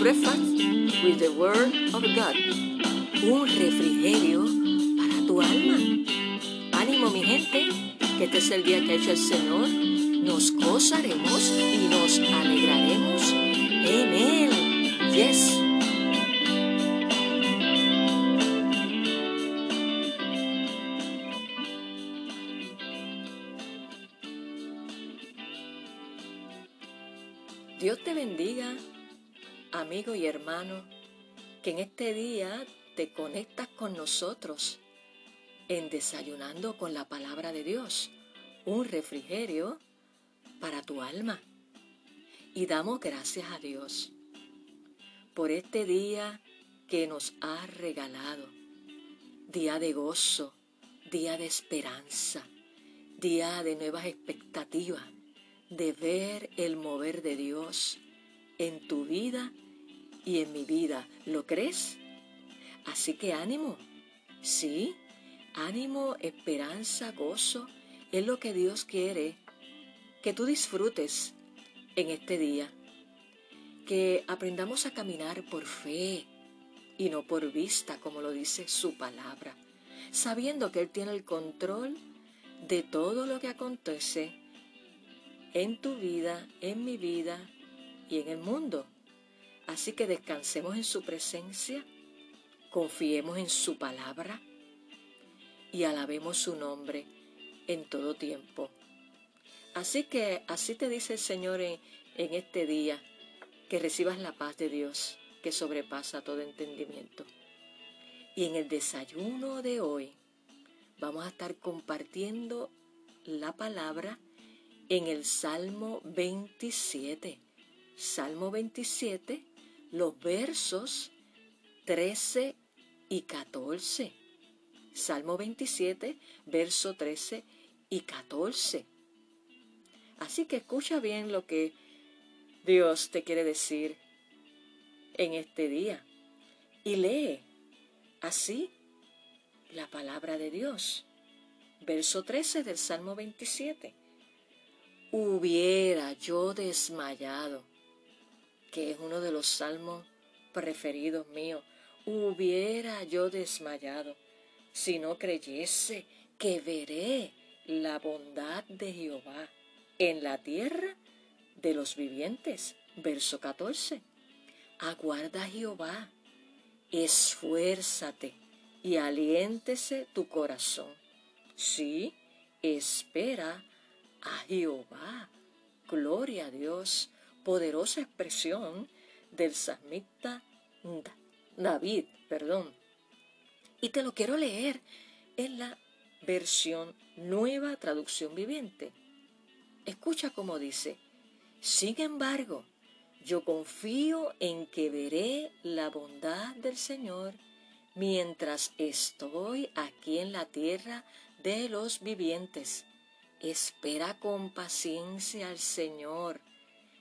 breakfast with the word of God. Un refrigerio para tu alma. Ánimo mi gente, que este es el día que ha hecho el Señor. Nos gozaremos y nos alegraremos en Él. Yes. Dios te bendiga, amigo y hermano, que en este día te conectas con nosotros en Desayunando con la Palabra de Dios, un refrigerio para tu alma. Y damos gracias a Dios por este día que nos ha regalado, día de gozo, día de esperanza, día de nuevas expectativas de ver el mover de Dios en tu vida y en mi vida. ¿Lo crees? Así que ánimo. Sí, ánimo, esperanza, gozo. Es lo que Dios quiere que tú disfrutes en este día. Que aprendamos a caminar por fe y no por vista, como lo dice su palabra, sabiendo que Él tiene el control de todo lo que acontece en tu vida, en mi vida y en el mundo. Así que descansemos en su presencia, confiemos en su palabra y alabemos su nombre en todo tiempo. Así que así te dice el Señor en, este día, que recibas la paz de Dios que sobrepasa todo entendimiento. Y en el desayuno de hoy vamos a estar compartiendo la palabra en el Salmo 27. Salmo 27, los versos 13 y 14. Salmo 27, verso 13 y 14. Así que escucha bien lo que Dios te quiere decir en este día y lee así la palabra de Dios. Verso 13 del Salmo 27 hubiera yo desmayado, que es uno de los salmos preferidos míos, hubiera yo desmayado si no creyese que veré la bondad de Jehová en la tierra de los vivientes. Verso 14. Aguarda Jehová, esfuérzate y aliéntese tu corazón. Sí, espera a Jehová. Gloria a Dios. Poderosa expresión del salmista David, perdón. Y te lo quiero leer en la versión nueva traducción viviente. Escucha cómo dice, sin embargo, yo confío en que veré la bondad del Señor mientras estoy aquí en la tierra de los vivientes. Espera con paciencia al Señor.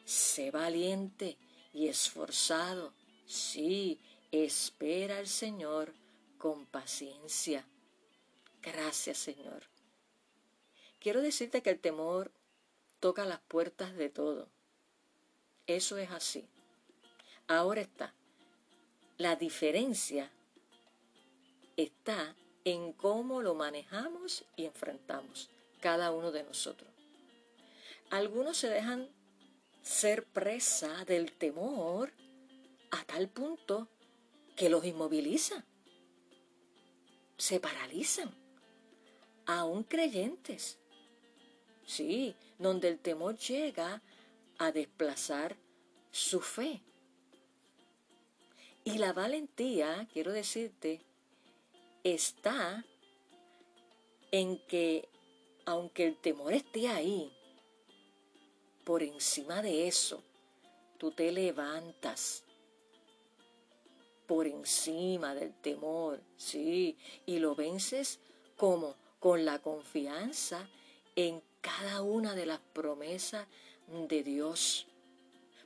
Sé valiente y esforzado. Sí, espera al Señor con paciencia. Gracias, Señor. Quiero decirte que el temor toca las puertas de todo. Eso es así. Ahora está. La diferencia está en cómo lo manejamos y enfrentamos cada uno de nosotros. Algunos se dejan ser presa del temor a tal punto que los inmoviliza. Se paralizan, aún creyentes. Sí, donde el temor llega a desplazar su fe. Y la valentía, quiero decirte, está en que aunque el temor esté ahí, por encima de eso, tú te levantas por encima del temor, sí, y lo vences como con la confianza en cada una de las promesas de Dios.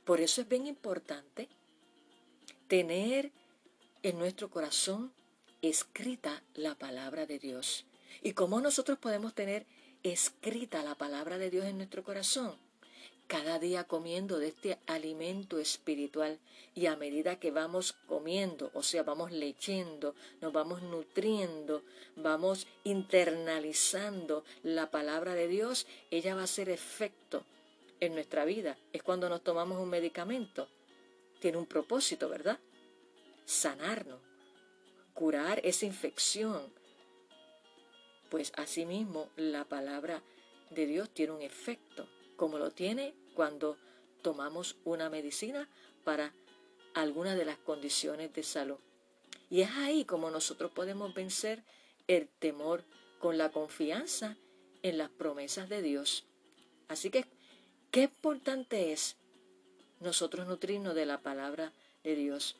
Por eso es bien importante tener en nuestro corazón escrita la palabra de Dios. ¿Y cómo nosotros podemos tener escrita la palabra de Dios en nuestro corazón, cada día comiendo de este alimento espiritual y a medida que vamos comiendo, o sea, vamos leyendo, nos vamos nutriendo, vamos internalizando la palabra de Dios, ella va a hacer efecto en nuestra vida. Es cuando nos tomamos un medicamento. Tiene un propósito, ¿verdad? Sanarnos, curar esa infección. Pues asimismo la palabra de Dios tiene un efecto como lo tiene cuando tomamos una medicina para alguna de las condiciones de salud. Y es ahí como nosotros podemos vencer el temor con la confianza en las promesas de Dios. Así que, qué importante es nosotros nutrirnos de la palabra de Dios.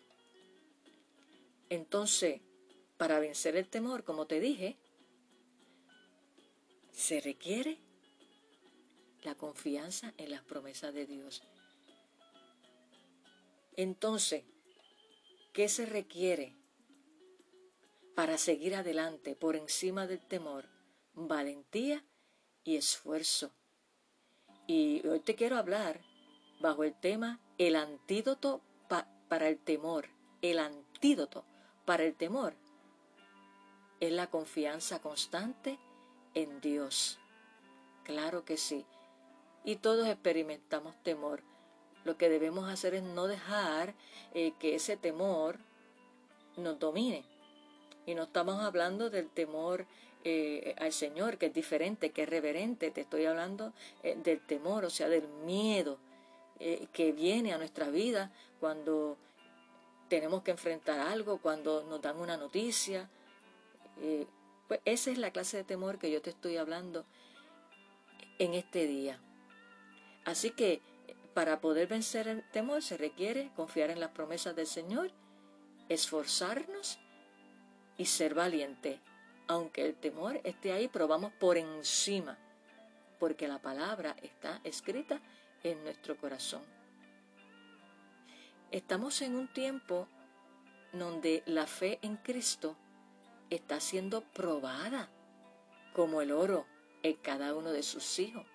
Entonces, para vencer el temor, como te dije, se requiere la confianza en las promesas de Dios. Entonces, ¿qué se requiere para seguir adelante por encima del temor? Valentía y esfuerzo. Y hoy te quiero hablar bajo el tema el antídoto para el temor. El antídoto para el temor es la confianza constante en Dios. Claro que sí y todos experimentamos temor. Lo que debemos hacer es no dejar eh, que ese temor nos domine. Y no estamos hablando del temor eh, al Señor, que es diferente, que es reverente. Te estoy hablando eh, del temor, o sea, del miedo que viene a nuestra vida cuando tenemos que enfrentar algo, cuando nos dan una noticia. pues esa es la clase de temor que yo te estoy hablando en este día. Así que para poder vencer el temor se requiere confiar en las promesas del Señor, esforzarnos y ser valiente. Aunque el temor esté ahí, pero vamos por encima, porque la palabra está escrita en nuestro corazón. Estamos en un tiempo donde la fe en Cristo está siendo probada como el oro en cada uno de sus hijos.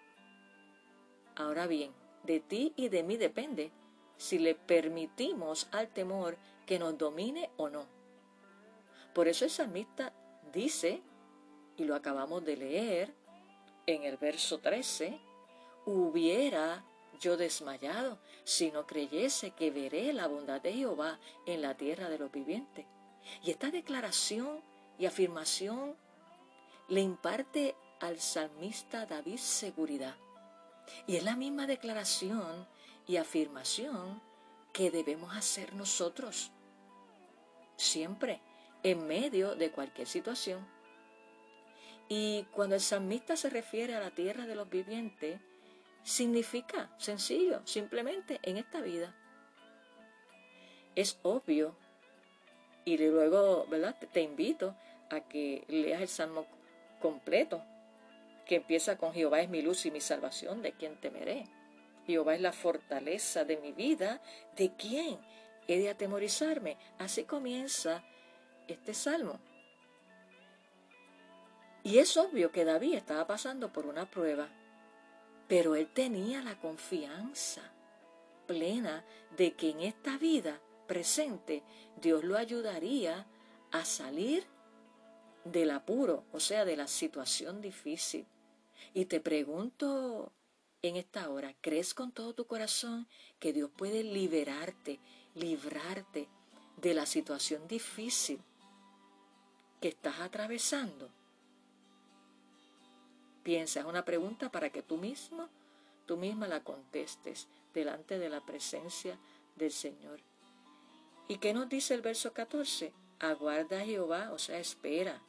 Ahora bien, de ti y de mí depende si le permitimos al temor que nos domine o no. Por eso el salmista dice, y lo acabamos de leer en el verso 13, hubiera yo desmayado si no creyese que veré la bondad de Jehová en la tierra de los vivientes. Y esta declaración y afirmación le imparte al salmista David seguridad y es la misma declaración y afirmación que debemos hacer nosotros, siempre, en medio de cualquier situación. Y cuando el salmista se refiere a la tierra de los vivientes, significa sencillo, simplemente en esta vida. Es obvio, y luego, ¿verdad? Te invito a que leas el salmo completo que empieza con Jehová es mi luz y mi salvación, ¿de quién temeré? Jehová es la fortaleza de mi vida, ¿de quién he de atemorizarme? Así comienza este salmo. Y es obvio que David estaba pasando por una prueba, pero él tenía la confianza plena de que en esta vida presente Dios lo ayudaría a salir del apuro, o sea, de la situación difícil. Y te pregunto en esta hora, ¿crees con todo tu corazón que Dios puede liberarte, librarte de la situación difícil que estás atravesando? Piensa, es una pregunta para que tú mismo, tú misma la contestes delante de la presencia del Señor. ¿Y qué nos dice el verso 14? Aguarda a Jehová, o sea, espera,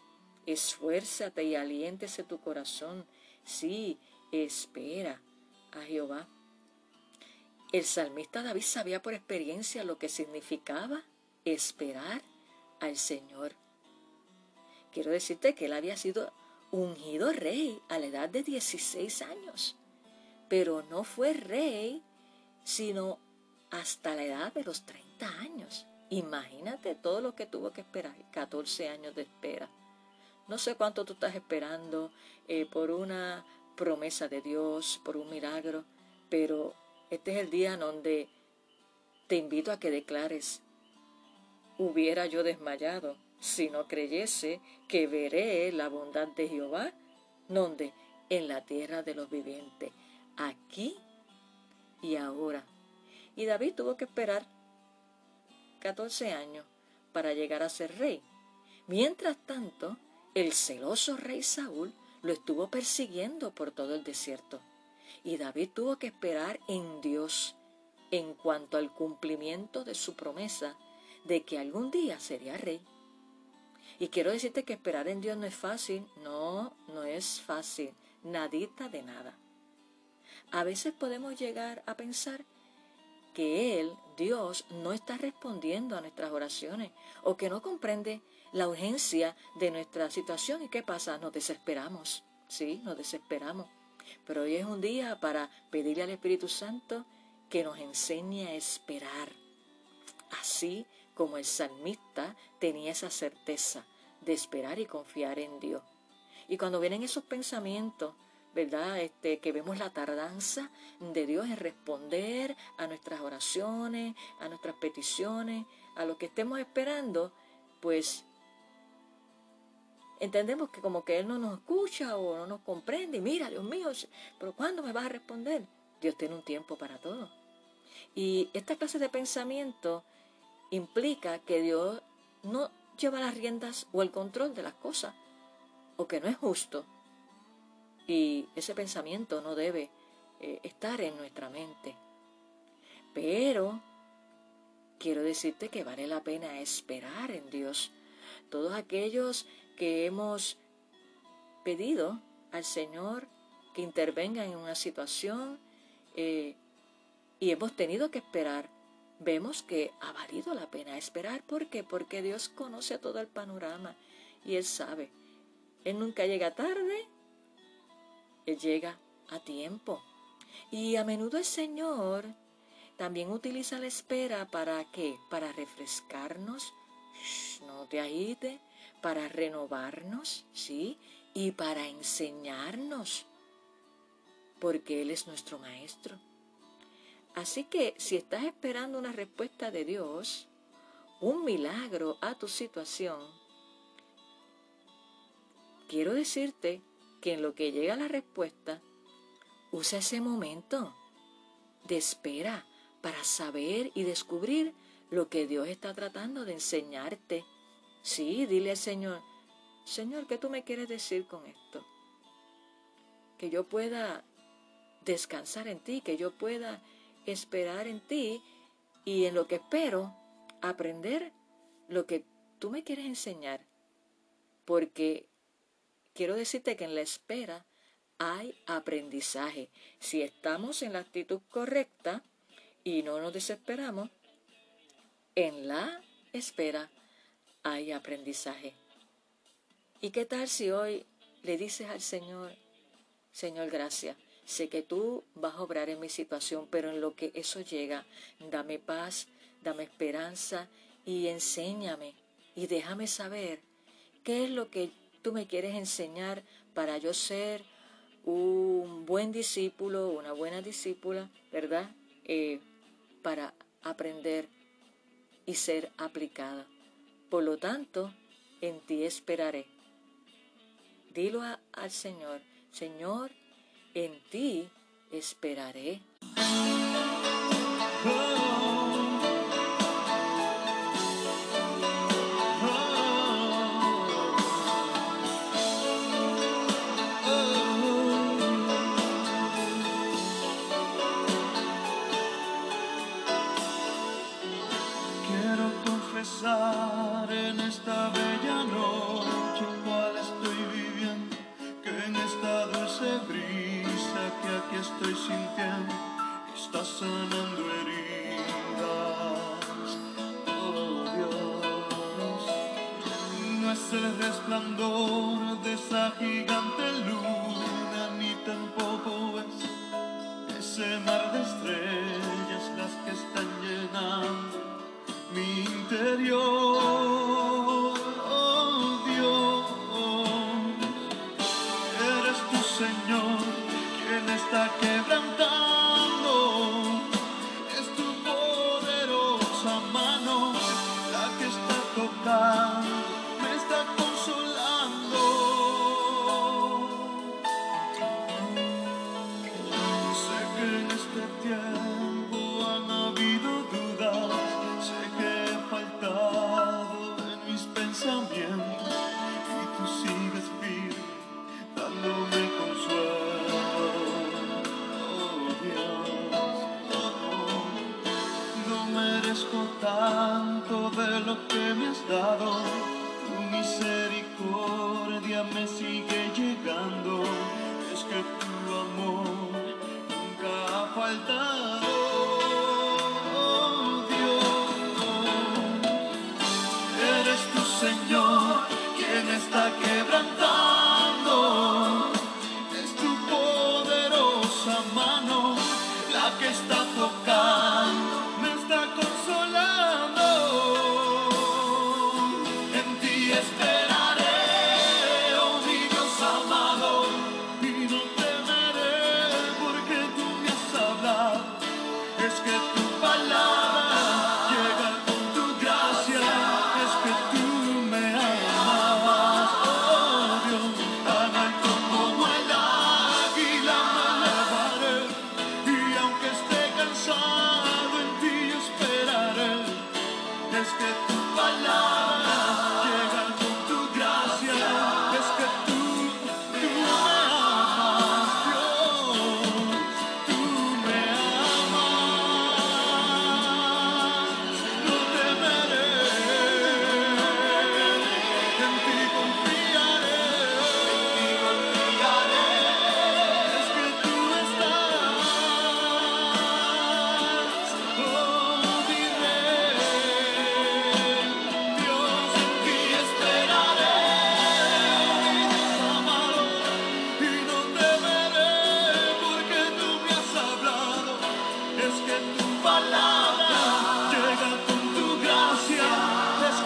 esfuérzate y aliéntese tu corazón Sí, espera a Jehová. El salmista David sabía por experiencia lo que significaba esperar al Señor. Quiero decirte que él había sido ungido rey a la edad de 16 años, pero no fue rey sino hasta la edad de los 30 años. Imagínate todo lo que tuvo que esperar, 14 años de espera. No sé cuánto tú estás esperando eh, por una promesa de Dios, por un milagro, Pero este es el día en donde te invito a que declares, hubiera yo desmayado si no creyese que veré la bondad de Jehová, donde en la tierra de los vivientes, aquí y ahora. Y David tuvo que esperar 14 años para llegar a ser rey. Mientras tanto, el celoso rey Saúl lo estuvo persiguiendo por todo el desierto. Y David tuvo que esperar en Dios en cuanto al cumplimiento de su promesa de que algún día sería rey. Y quiero decirte que esperar en Dios no es fácil, no, no es fácil, nadita de nada. A veces podemos llegar a pensar que Él, Dios, no está respondiendo a nuestras oraciones o que no comprende la urgencia de nuestra situación. ¿Y qué pasa? Nos desesperamos, sí, nos desesperamos. Pero hoy es un día para pedirle al Espíritu Santo que nos enseñe a esperar. Así como el salmista tenía esa certeza de esperar y confiar en Dios. Y cuando vienen esos pensamientos, ¿verdad? Este, que vemos la tardanza de Dios en responder a nuestras oraciones, a nuestras peticiones, a lo que estemos esperando, pues entendemos que como que Él no nos escucha o no nos comprende. Mira, Dios mío, pero ¿cuándo me vas a responder? Dios tiene un tiempo para todo. Y esta clase de pensamiento implica que Dios no lleva las riendas o el control de las cosas, o que no es justo. Y ese pensamiento no debe eh, estar en nuestra mente. Pero quiero decirte que vale la pena esperar en Dios. Todos aquellos que hemos pedido al Señor que intervenga en una situación eh, y hemos tenido que esperar vemos que ha valido la pena esperar. ¿Por qué? Porque Dios conoce todo el panorama y Él sabe. Él nunca llega tarde, Él llega a tiempo. Y a menudo el Señor también utiliza la espera para qué? Para refrescarnos, no te agites, para renovarnos, ¿sí? Y para enseñarnos, porque Él es nuestro Maestro. Así que si estás esperando una respuesta de Dios, un milagro a tu situación, quiero decirte que en lo que llega la respuesta, usa ese momento de espera para saber y descubrir lo que Dios está tratando de enseñarte. Sí, dile al Señor, Señor, ¿qué tú me quieres decir con esto? Que yo pueda descansar en ti, que yo pueda esperar en ti y en lo que espero aprender lo que tú me quieres enseñar. Porque quiero decirte que en la espera hay aprendizaje. Si estamos en la actitud correcta y no nos desesperamos, en la espera hay aprendizaje. ¿Y qué tal si hoy le dices al Señor, Señor, gracias? Sé que tú vas a obrar en mi situación, pero en lo que eso llega, dame paz, dame esperanza y enséñame y déjame saber qué es lo que tú me quieres enseñar para yo ser un buen discípulo, una buena discípula, ¿verdad? Eh, para aprender y ser aplicada. Por lo tanto, en ti esperaré. Dilo al Señor, Señor, en ti esperaré. Ha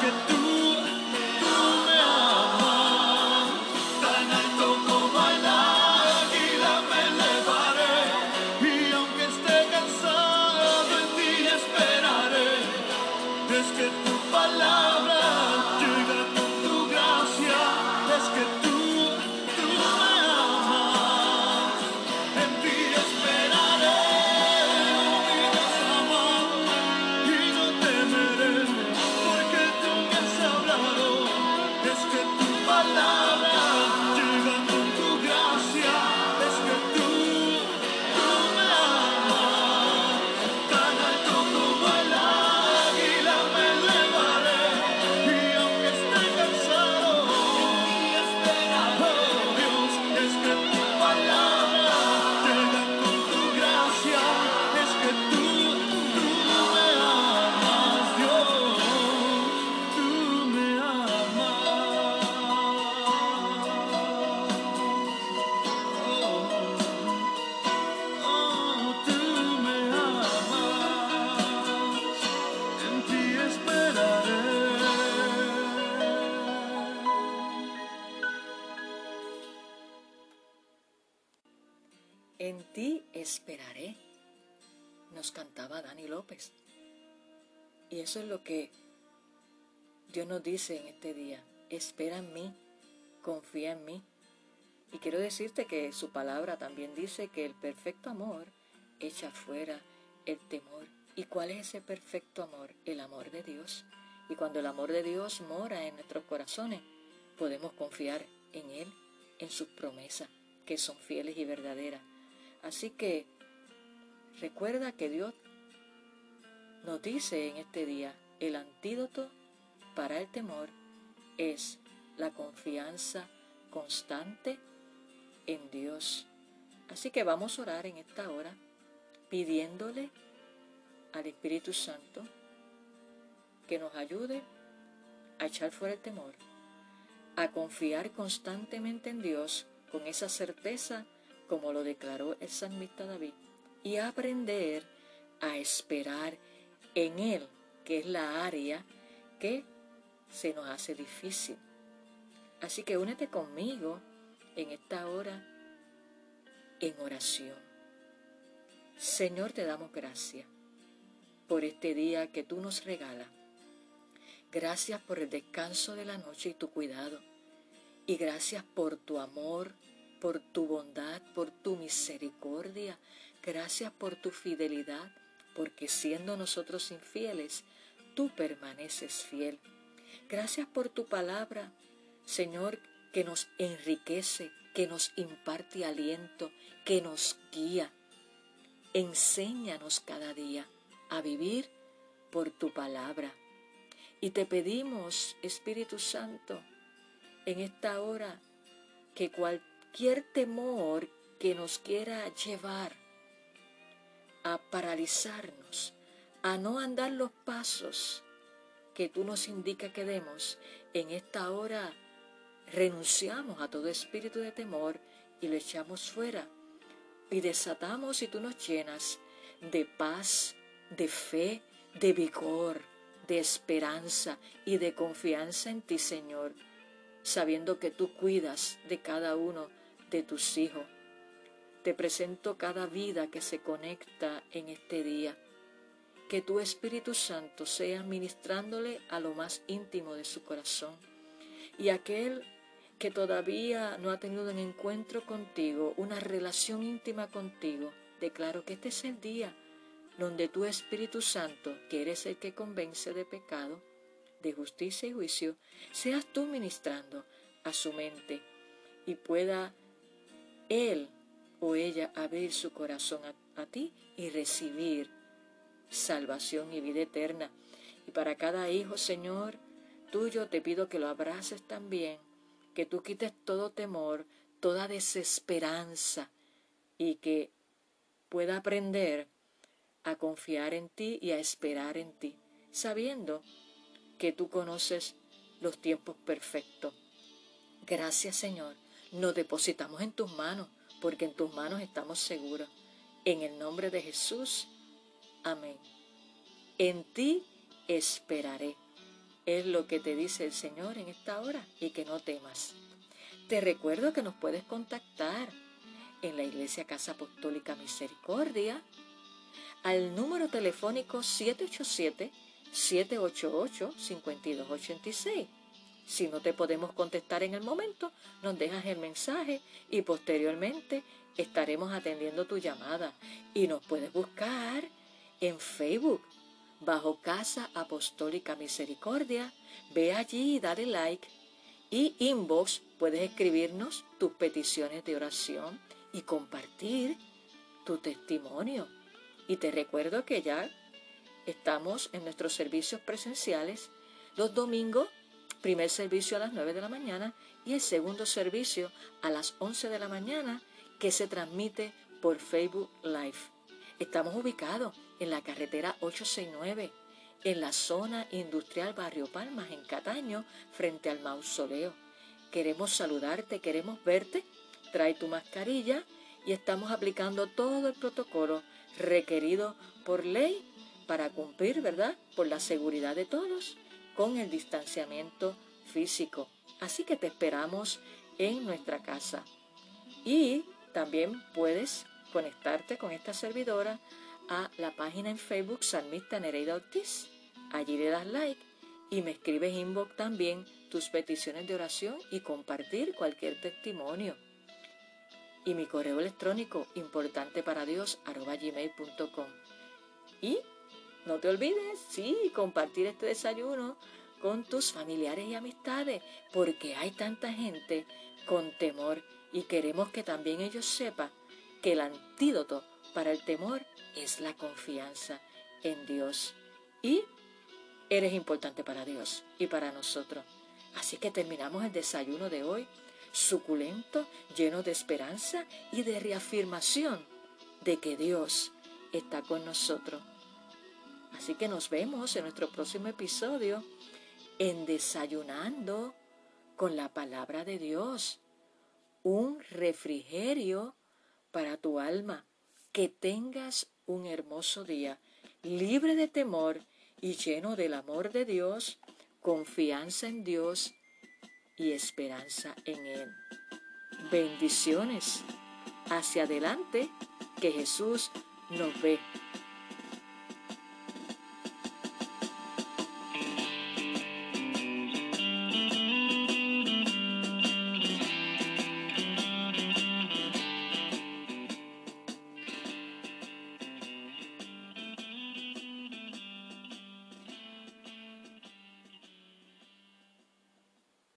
es que López. Y eso es lo que Dios nos dice en este día. Espera en mí, confía en mí. Y quiero decirte que su palabra también dice que el perfecto amor echa fuera el temor. ¿Y cuál es ese perfecto amor? El amor de Dios. Y cuando el amor de Dios mora en nuestros corazones, podemos confiar en Él, en sus promesas, que son fieles y verdaderas. Así que recuerda que Dios nos dice en este día, el antídoto para el temor es la confianza constante en Dios. Así que vamos a orar en esta hora pidiéndole al Espíritu Santo que nos ayude a echar fuera el temor, a confiar constantemente en Dios con esa certeza como lo declaró el salmista David y a aprender a esperar en Él, que es la área que se nos hace difícil. Así que únete conmigo en esta hora en oración. Señor, te damos gracias por este día que tú nos regalas. Gracias por el descanso de la noche y tu cuidado. Y gracias por tu amor, por tu bondad, por tu misericordia. Gracias por tu fidelidad, porque siendo nosotros infieles, tú permaneces fiel. Gracias por tu palabra, Señor, que nos enriquece, que nos imparte aliento, que nos guía. Enséñanos cada día a vivir por tu palabra. Y te pedimos, Espíritu Santo, en esta hora, que cualquier temor que nos quiera llevar a paralizarnos, a no andar los pasos que tú nos indicas que demos, en esta hora renunciamos a todo espíritu de temor y lo echamos fuera y desatamos y tú nos llenas de paz, de fe, de vigor, de esperanza y de confianza en ti, Señor, sabiendo que tú cuidas de cada uno de tus hijos. Te presento cada vida que se conecta en este día. Que tu Espíritu Santo sea ministrándole a lo más íntimo de su corazón. Y aquel que todavía no ha tenido un encuentro contigo, una relación íntima contigo, declaro que este es el día donde tu Espíritu Santo, que eres el que convence de pecado, de justicia y juicio, seas tú ministrando a su mente y pueda él o ella abrir su corazón a, ti y recibir salvación y vida eterna. Y para cada hijo, Señor, tuyo te pido que lo abraces también, que tú quites todo temor, toda desesperanza y que pueda aprender a confiar en ti y a esperar en ti, sabiendo que tú conoces los tiempos perfectos. Gracias Señor, nos depositamos en tus manos, porque en tus manos estamos seguros. En el nombre de Jesús, amén. En ti esperaré. Es lo que te dice el Señor en esta hora y que no temas. Te recuerdo que nos puedes contactar en la Iglesia Casa Apostólica Misericordia al número telefónico 787-788-5286. Si no te podemos contestar en el momento, nos dejas el mensaje y posteriormente estaremos atendiendo tu llamada. Y nos puedes buscar en Facebook bajo Casa Apostólica Misericordia. Ve allí y dale like. Y inbox puedes escribirnos tus peticiones de oración y compartir tu testimonio. Y te recuerdo que ya estamos en nuestros servicios presenciales los domingos, primer servicio a las 9 de la mañana y el segundo servicio a las 11 de la mañana que se transmite por Facebook Live. Estamos ubicados en la carretera 869, en la zona industrial Barrio Palmas, en Cataño, frente al mausoleo. Queremos saludarte, queremos verte. Trae tu mascarilla y estamos aplicando todo el protocolo requerido por ley para cumplir, ¿verdad?, por la seguridad de todos con el distanciamiento físico. Así que te esperamos en nuestra casa. Y también puedes conectarte con esta servidora a la página en Facebook Salmista Nereida Ortiz. Allí le das like y me escribes inbox también tus peticiones de oración y compartir cualquier testimonio y mi correo electrónico importante para Dios gmail.com. Y no te olvides, sí, compartir este desayuno con tus familiares y amistades, porque hay tanta gente con temor y queremos que también ellos sepan que el antídoto para el temor es la confianza en Dios. Y eres importante para Dios y para nosotros. Así que terminamos el desayuno de hoy suculento, lleno de esperanza y de reafirmación de que Dios está con nosotros. Así que nos vemos en nuestro próximo episodio en Desayunando con la palabra de Dios. Un refrigerio para tu alma. Que tengas un hermoso día, libre de temor y lleno del amor de Dios, confianza en Dios y esperanza en Él. Bendiciones. Hacia adelante, que Jesús nos ve.